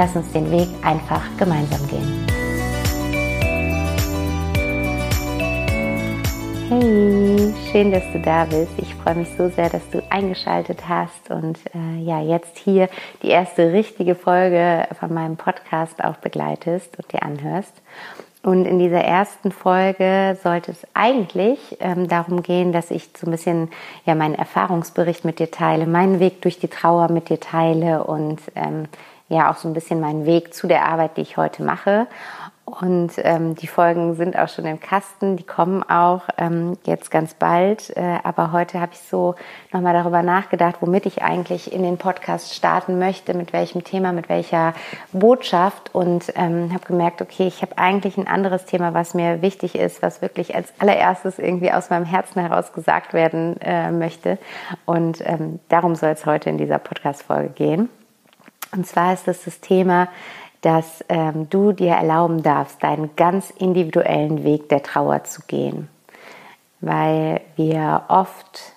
lass uns den Weg einfach gemeinsam gehen. Hey, schön, dass du da bist. Ich freue mich so sehr, dass du eingeschaltet hast und äh, ja, jetzt hier die erste richtige Folge von meinem Podcast auch begleitest und dir anhörst. Und in dieser ersten Folge sollte es eigentlich ähm, darum gehen, dass ich so ein bisschen ja meinen Erfahrungsbericht mit dir teile, meinen Weg durch die Trauer mit dir teile und ähm, ja auch so ein bisschen meinen Weg zu der Arbeit, die ich heute mache. Und ähm, die Folgen sind auch schon im Kasten, die kommen auch ähm, jetzt ganz bald. Äh, aber heute habe ich so nochmal darüber nachgedacht, womit ich eigentlich in den Podcast starten möchte, mit welchem Thema, mit welcher Botschaft. Und ähm, habe gemerkt, okay, ich habe eigentlich ein anderes Thema, was mir wichtig ist, was wirklich als allererstes irgendwie aus meinem Herzen heraus gesagt werden äh, möchte. Und ähm, darum soll es heute in dieser Podcast-Folge gehen. Und zwar ist das das Thema, dass ähm, du dir erlauben darfst, deinen ganz individuellen Weg der Trauer zu gehen. Weil wir oft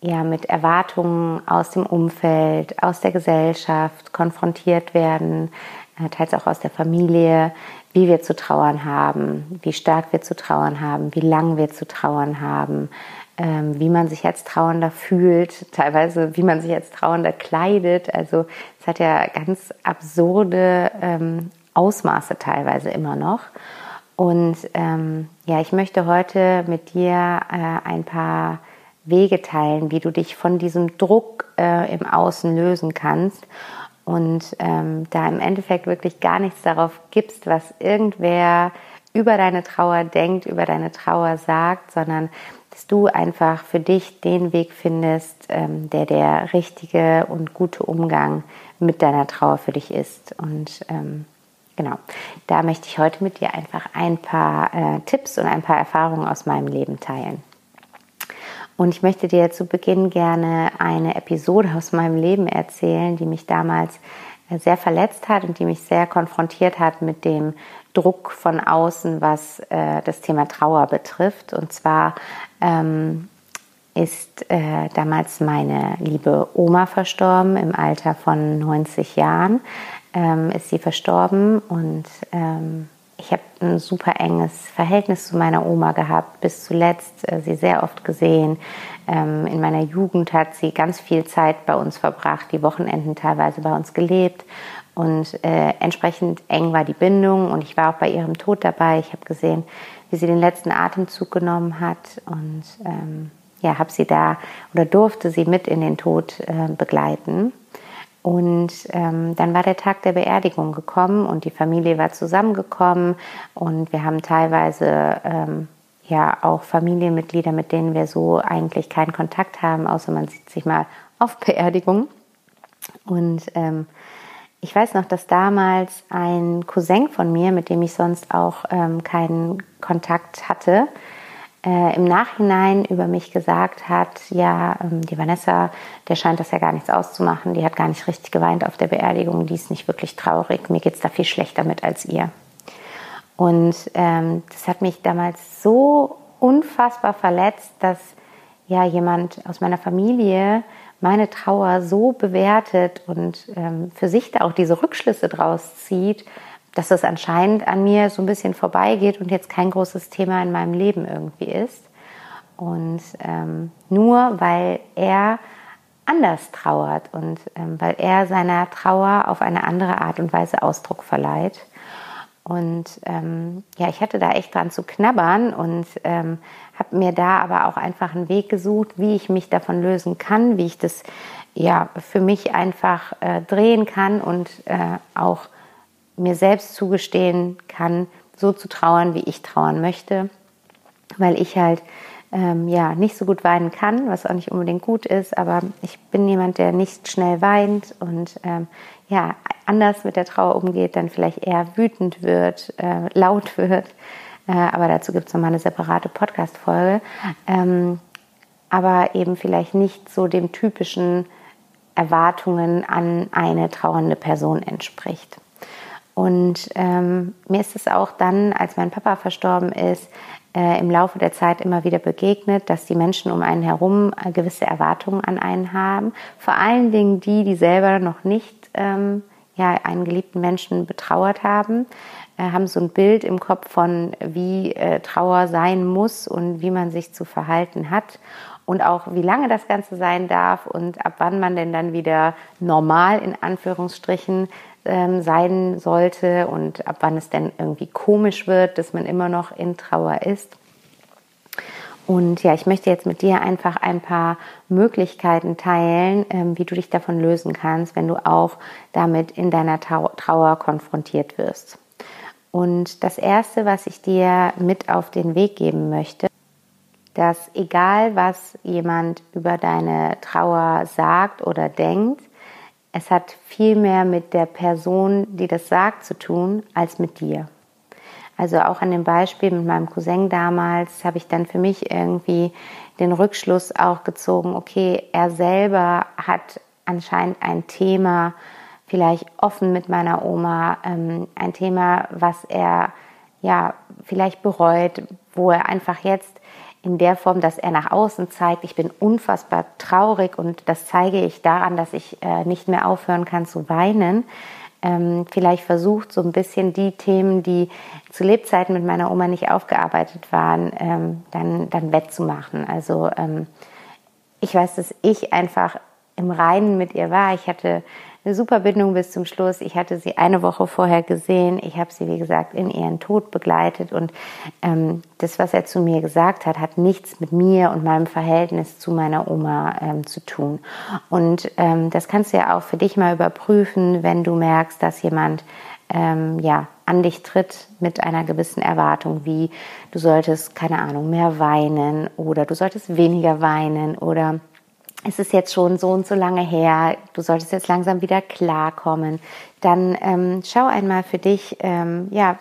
ja mit Erwartungen aus dem Umfeld, aus der Gesellschaft konfrontiert werden, äh, teils auch aus der Familie, wie wir zu trauern haben, wie stark wir zu trauern haben, wie lang wir zu trauern haben, ähm, wie man sich als Trauernder fühlt, teilweise wie man sich als Trauernder kleidet. Also es hat ja ganz absurde ähm, Ausmaße teilweise immer noch. Und ähm, ja, ich möchte heute mit dir äh, ein paar Wege teilen, wie du dich von diesem Druck äh, im Außen lösen kannst und ähm, da im Endeffekt wirklich gar nichts darauf gibst, was irgendwer über deine Trauer denkt, über deine Trauer sagt, sondern dass du einfach für dich den Weg findest, ähm, der der richtige und gute Umgang mit deiner Trauer für dich ist. Und ähm, genau, da möchte ich heute mit dir einfach ein paar äh, Tipps und ein paar Erfahrungen aus meinem Leben teilen. Und ich möchte dir zu Beginn gerne eine Episode aus meinem Leben erzählen, die mich damals sehr verletzt hat und die mich sehr konfrontiert hat mit dem Druck von außen, was äh, das Thema Trauer betrifft. Und zwar ähm, ist äh, damals meine liebe Oma verstorben im Alter von 90 Jahren. Ähm, ist sie verstorben und ähm, ich habe ein super enges Verhältnis zu meiner Oma gehabt, bis zuletzt äh, sie sehr oft gesehen. Ähm, in meiner Jugend hat sie ganz viel Zeit bei uns verbracht, die Wochenenden teilweise bei uns gelebt und äh, entsprechend eng war die Bindung und ich war auch bei ihrem Tod dabei. Ich habe gesehen, wie sie den letzten Atemzug genommen hat und ähm, ja, habe sie da oder durfte sie mit in den Tod äh, begleiten. Und ähm, dann war der Tag der Beerdigung gekommen und die Familie war zusammengekommen und wir haben teilweise ähm, ja auch Familienmitglieder, mit denen wir so eigentlich keinen Kontakt haben, außer man sieht sich mal auf Beerdigung. Und ähm, ich weiß noch, dass damals ein Cousin von mir, mit dem ich sonst auch ähm, keinen Kontakt hatte, äh, im Nachhinein über mich gesagt hat, ja, ähm, die Vanessa, der scheint das ja gar nichts auszumachen, die hat gar nicht richtig geweint auf der Beerdigung, die ist nicht wirklich traurig, mir geht es da viel schlechter mit als ihr. Und ähm, das hat mich damals so unfassbar verletzt, dass ja jemand aus meiner Familie meine Trauer so bewertet und ähm, für sich da auch diese Rückschlüsse draus zieht, dass es anscheinend an mir so ein bisschen vorbeigeht und jetzt kein großes Thema in meinem Leben irgendwie ist. Und ähm, nur weil er anders trauert und ähm, weil er seiner Trauer auf eine andere Art und Weise Ausdruck verleiht. Und ähm, ja, ich hatte da echt dran zu knabbern und ähm, habe mir da aber auch einfach einen Weg gesucht, wie ich mich davon lösen kann, wie ich das ja für mich einfach äh, drehen kann und äh, auch mir selbst zugestehen kann, so zu trauern, wie ich trauern möchte, weil ich halt ähm, ja nicht so gut weinen kann, was auch nicht unbedingt gut ist, aber ich bin jemand, der nicht schnell weint und ähm, ja anders mit der Trauer umgeht, dann vielleicht eher wütend wird, äh, laut wird. Äh, aber dazu gibt es nochmal eine separate Podcast-Folge. Ähm, aber eben vielleicht nicht so dem typischen Erwartungen an eine trauernde Person entspricht. Und ähm, mir ist es auch dann, als mein Papa verstorben ist, äh, im Laufe der Zeit immer wieder begegnet, dass die Menschen um einen herum äh, gewisse Erwartungen an einen haben. Vor allen Dingen die, die selber noch nicht ähm, ja, einen geliebten Menschen betrauert haben, äh, haben so ein Bild im Kopf von, wie äh, Trauer sein muss und wie man sich zu verhalten hat und auch wie lange das Ganze sein darf und ab wann man denn dann wieder normal in Anführungsstrichen ähm, sein sollte und ab wann es denn irgendwie komisch wird, dass man immer noch in Trauer ist. Und ja, ich möchte jetzt mit dir einfach ein paar Möglichkeiten teilen, ähm, wie du dich davon lösen kannst, wenn du auch damit in deiner Trauer konfrontiert wirst. Und das Erste, was ich dir mit auf den Weg geben möchte, dass egal was jemand über deine Trauer sagt oder denkt, es hat viel mehr mit der Person, die das sagt, zu tun, als mit dir. Also auch an dem Beispiel mit meinem Cousin damals habe ich dann für mich irgendwie den Rückschluss auch gezogen, okay, er selber hat anscheinend ein Thema, vielleicht offen mit meiner Oma, ähm, ein Thema, was er ja vielleicht bereut, wo er einfach jetzt in der Form, dass er nach außen zeigt, ich bin unfassbar traurig und das zeige ich daran, dass ich äh, nicht mehr aufhören kann zu weinen. Ähm, vielleicht versucht, so ein bisschen die Themen, die zu Lebzeiten mit meiner Oma nicht aufgearbeitet waren, ähm, dann, dann wettzumachen. Also ähm, ich weiß, dass ich einfach im Reinen mit ihr war. Ich hatte eine super Bindung bis zum Schluss. Ich hatte sie eine Woche vorher gesehen. Ich habe sie, wie gesagt, in ihren Tod begleitet. Und ähm, das, was er zu mir gesagt hat, hat nichts mit mir und meinem Verhältnis zu meiner Oma ähm, zu tun. Und ähm, das kannst du ja auch für dich mal überprüfen, wenn du merkst, dass jemand ähm, ja, an dich tritt mit einer gewissen Erwartung, wie du solltest, keine Ahnung, mehr weinen oder du solltest weniger weinen oder es ist jetzt schon so und so lange her, du solltest jetzt langsam wieder klarkommen, dann ähm, schau einmal für dich, ähm, ja,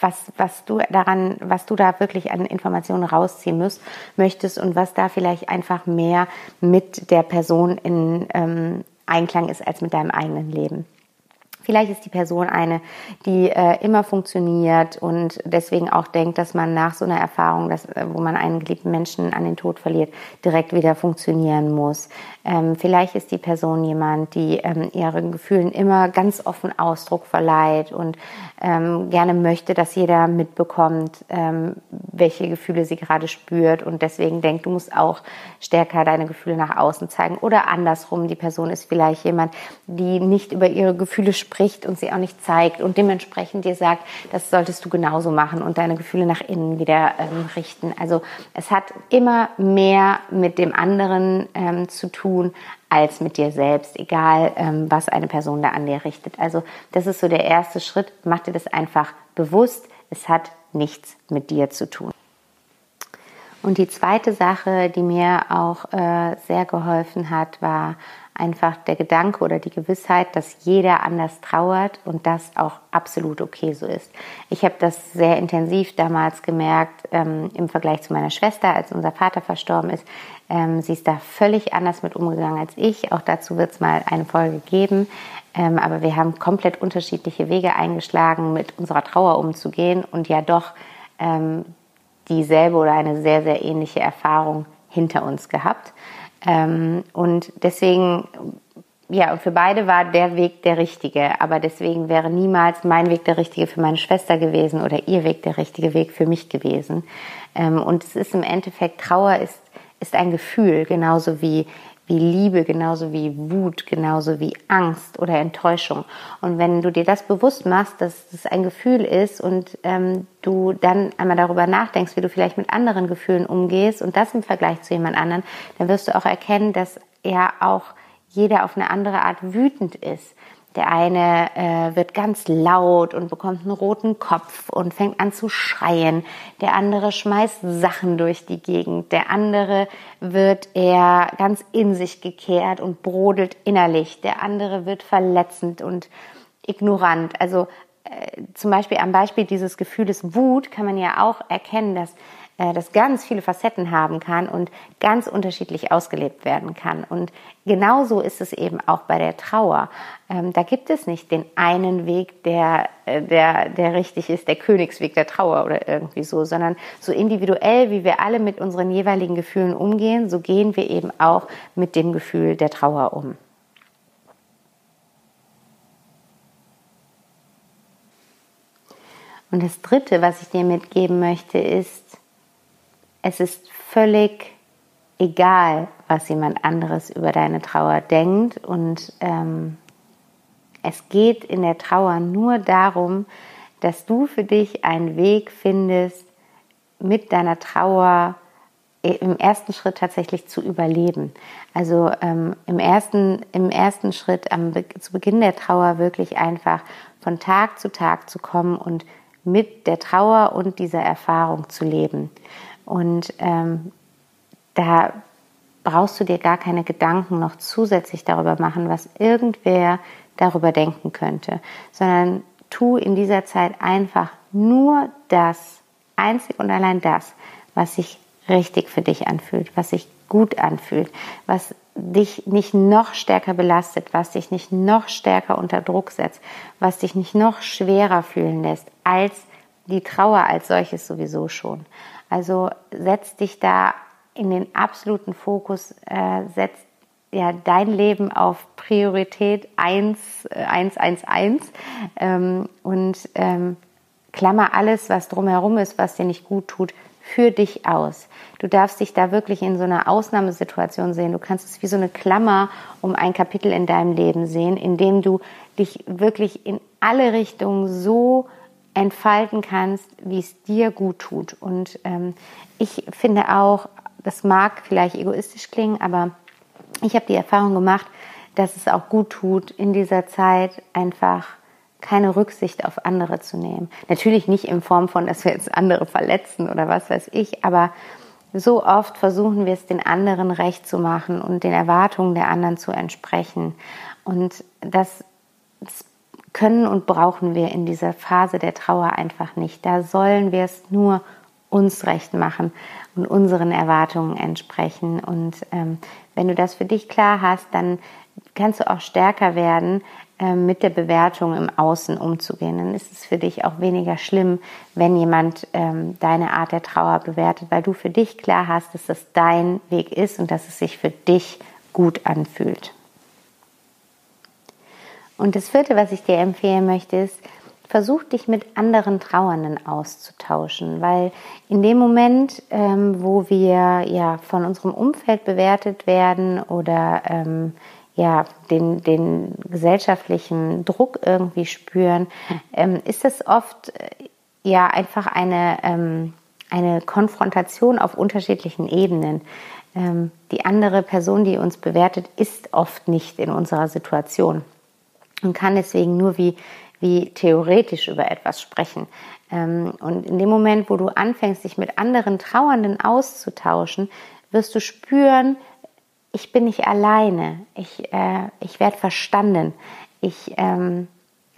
was, was du daran, was du da wirklich an Informationen rausziehen musst, möchtest und was da vielleicht einfach mehr mit der Person in ähm, Einklang ist als mit deinem eigenen Leben. Vielleicht ist die Person eine, die äh, immer funktioniert und deswegen auch denkt, dass man nach so einer Erfahrung, dass, äh, wo man einen geliebten Menschen an den Tod verliert, direkt wieder funktionieren muss. Ähm, vielleicht ist die Person jemand, die ähm, ihren Gefühlen immer ganz offen Ausdruck verleiht und ähm, gerne möchte, dass jeder mitbekommt, ähm, welche Gefühle sie gerade spürt und deswegen denkt, du musst auch stärker deine Gefühle nach außen zeigen. Oder andersrum, die Person ist vielleicht jemand, die nicht über ihre Gefühle spricht und sie auch nicht zeigt und dementsprechend dir sagt, das solltest du genauso machen und deine Gefühle nach innen wieder ähm, richten. Also es hat immer mehr mit dem anderen ähm, zu tun tun als mit dir selbst, egal ähm, was eine Person da an dir richtet. Also das ist so der erste Schritt. Mach dir das einfach bewusst. Es hat nichts mit dir zu tun. Und die zweite Sache, die mir auch äh, sehr geholfen hat, war einfach der Gedanke oder die Gewissheit, dass jeder anders trauert und das auch absolut okay so ist. Ich habe das sehr intensiv damals gemerkt ähm, im Vergleich zu meiner Schwester, als unser Vater verstorben ist. Ähm, sie ist da völlig anders mit umgegangen als ich. Auch dazu wird es mal eine Folge geben. Ähm, aber wir haben komplett unterschiedliche Wege eingeschlagen, mit unserer Trauer umzugehen und ja doch ähm, dieselbe oder eine sehr, sehr ähnliche Erfahrung hinter uns gehabt. Ähm, und deswegen, ja, für beide war der Weg der richtige. Aber deswegen wäre niemals mein Weg der richtige für meine Schwester gewesen oder ihr Weg der richtige Weg für mich gewesen. Ähm, und es ist im Endeffekt, Trauer ist, ist ein Gefühl, genauso wie, wie Liebe, genauso wie Wut, genauso wie Angst oder Enttäuschung. Und wenn du dir das bewusst machst, dass das ein Gefühl ist und ähm, du dann einmal darüber nachdenkst, wie du vielleicht mit anderen Gefühlen umgehst und das im Vergleich zu jemand anderen, dann wirst du auch erkennen, dass ja auch jeder auf eine andere Art wütend ist. Der eine äh, wird ganz laut und bekommt einen roten Kopf und fängt an zu schreien. Der andere schmeißt Sachen durch die Gegend. Der andere wird eher ganz in sich gekehrt und brodelt innerlich. Der andere wird verletzend und ignorant. Also äh, zum Beispiel am Beispiel dieses Gefühles Wut kann man ja auch erkennen, dass das ganz viele Facetten haben kann und ganz unterschiedlich ausgelebt werden kann. Und genauso ist es eben auch bei der Trauer. Ähm, da gibt es nicht den einen Weg, der, äh, der, der richtig ist, der Königsweg der Trauer oder irgendwie so, sondern so individuell, wie wir alle mit unseren jeweiligen Gefühlen umgehen, so gehen wir eben auch mit dem Gefühl der Trauer um. Und das Dritte, was ich dir mitgeben möchte, ist, es ist völlig egal, was jemand anderes über deine Trauer denkt. Und ähm, es geht in der Trauer nur darum, dass du für dich einen Weg findest, mit deiner Trauer im ersten Schritt tatsächlich zu überleben. Also ähm, im, ersten, im ersten Schritt am, zu Beginn der Trauer wirklich einfach von Tag zu Tag zu kommen und mit der Trauer und dieser Erfahrung zu leben. Und ähm, da brauchst du dir gar keine Gedanken noch zusätzlich darüber machen, was irgendwer darüber denken könnte, sondern tu in dieser Zeit einfach nur das, einzig und allein das, was sich richtig für dich anfühlt, was sich gut anfühlt, was dich nicht noch stärker belastet, was dich nicht noch stärker unter Druck setzt, was dich nicht noch schwerer fühlen lässt als die Trauer als solches sowieso schon. Also setz dich da in den absoluten Fokus, äh, setz ja dein Leben auf Priorität 1, äh, 111 ähm, und ähm, klammer alles, was drumherum ist, was dir nicht gut tut, für dich aus. Du darfst dich da wirklich in so einer Ausnahmesituation sehen. Du kannst es wie so eine Klammer um ein Kapitel in deinem Leben sehen, in dem du dich wirklich in alle Richtungen so entfalten kannst, wie es dir gut tut. Und ähm, ich finde auch, das mag vielleicht egoistisch klingen, aber ich habe die Erfahrung gemacht, dass es auch gut tut, in dieser Zeit einfach keine Rücksicht auf andere zu nehmen. Natürlich nicht in Form von, dass wir jetzt andere verletzen oder was weiß ich, aber so oft versuchen wir es den anderen recht zu machen und den Erwartungen der anderen zu entsprechen. Und das, das können und brauchen wir in dieser Phase der Trauer einfach nicht. Da sollen wir es nur uns recht machen und unseren Erwartungen entsprechen. Und ähm, wenn du das für dich klar hast, dann kannst du auch stärker werden, ähm, mit der Bewertung im Außen umzugehen. Dann ist es für dich auch weniger schlimm, wenn jemand ähm, deine Art der Trauer bewertet, weil du für dich klar hast, dass das dein Weg ist und dass es sich für dich gut anfühlt. Und das vierte, was ich dir empfehlen möchte, ist, versuch dich mit anderen Trauernden auszutauschen, weil in dem Moment, ähm, wo wir ja von unserem Umfeld bewertet werden oder ähm, ja den, den gesellschaftlichen Druck irgendwie spüren, ähm, ist es oft äh, ja einfach eine, ähm, eine Konfrontation auf unterschiedlichen Ebenen. Ähm, die andere Person, die uns bewertet, ist oft nicht in unserer Situation und kann deswegen nur wie, wie theoretisch über etwas sprechen. Ähm, und in dem Moment, wo du anfängst, dich mit anderen Trauernden auszutauschen, wirst du spüren, ich bin nicht alleine, ich, äh, ich werde verstanden, ich ähm,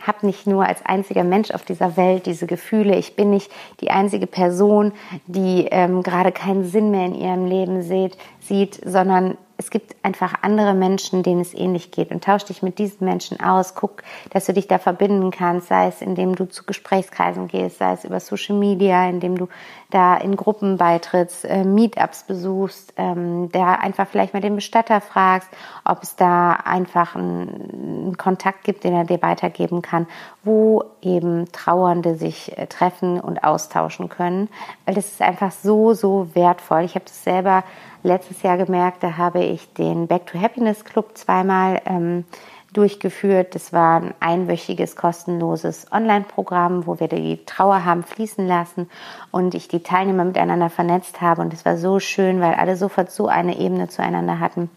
habe nicht nur als einziger Mensch auf dieser Welt diese Gefühle, ich bin nicht die einzige Person, die ähm, gerade keinen Sinn mehr in ihrem Leben sieht, sieht sondern es gibt einfach andere Menschen, denen es ähnlich geht und tausch dich mit diesen Menschen aus. Guck, dass du dich da verbinden kannst, sei es indem du zu Gesprächskreisen gehst, sei es über Social Media, indem du da in Gruppen beitrittst, äh, Meetups besuchst, ähm, da einfach vielleicht mal den Bestatter fragst, ob es da einfach einen, Kontakt gibt, den er dir weitergeben kann, wo eben Trauernde sich äh, treffen und austauschen können, weil das ist einfach so, so wertvoll. Ich habe das selber letztes Jahr gemerkt, da habe ich den Back to Happiness Club zweimal ähm, durchgeführt. Das war ein einwöchiges kostenloses Online-Programm, wo wir die Trauer haben fließen lassen und ich die Teilnehmer miteinander vernetzt habe. Und es war so schön, weil alle sofort so eine Ebene zueinander hatten,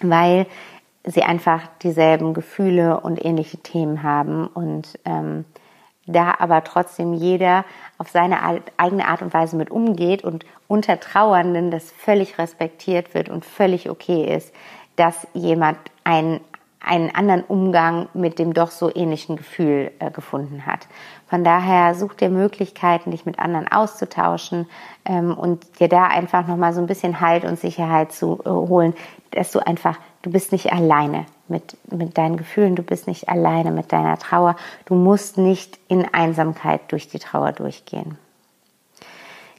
weil sie einfach dieselben Gefühle und ähnliche Themen haben und ähm, da aber trotzdem jeder auf seine eigene Art und Weise mit umgeht und unter Trauernden das völlig respektiert wird und völlig okay ist, dass jemand ein einen anderen Umgang mit dem doch so ähnlichen Gefühl äh, gefunden hat. Von daher such dir Möglichkeiten, dich mit anderen auszutauschen ähm, und dir da einfach nochmal so ein bisschen Halt und Sicherheit zu äh, holen, dass du einfach, du bist nicht alleine mit, mit deinen Gefühlen, du bist nicht alleine mit deiner Trauer, du musst nicht in Einsamkeit durch die Trauer durchgehen.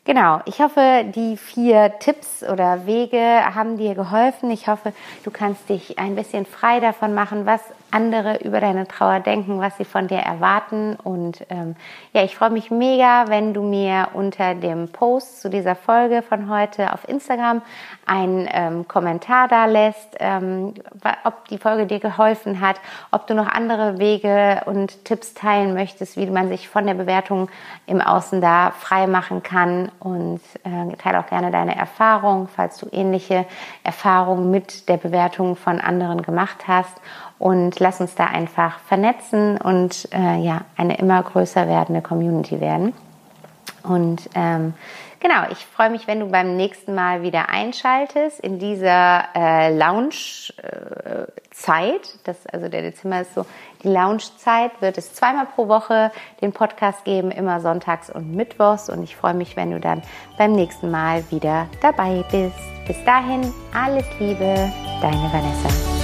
Genau, ich hoffe, die vier Tipps oder Wege haben dir geholfen. Ich hoffe, du kannst dich ein bisschen frei davon machen, was andere über deine Trauer denken, was sie von dir erwarten. Und ähm, ja, ich freue mich mega, wenn du mir unter dem Post zu dieser Folge von heute auf Instagram einen ähm, Kommentar da lässt, ähm, ob die Folge dir geholfen hat, ob du noch andere Wege und Tipps teilen möchtest, wie man sich von der Bewertung im Außen da frei machen kann. Und äh, teile auch gerne deine Erfahrung, falls du ähnliche Erfahrungen mit der Bewertung von anderen gemacht hast und lass uns da einfach vernetzen und äh, ja, eine immer größer werdende Community werden. Und ähm, genau, ich freue mich, wenn du beim nächsten Mal wieder einschaltest in dieser äh, Lounge-Zeit. Äh, also der Dezember ist so die Lounge-Zeit. Wird es zweimal pro Woche den Podcast geben, immer sonntags und mittwochs. Und ich freue mich, wenn du dann beim nächsten Mal wieder dabei bist. Bis dahin, alles Liebe, deine Vanessa.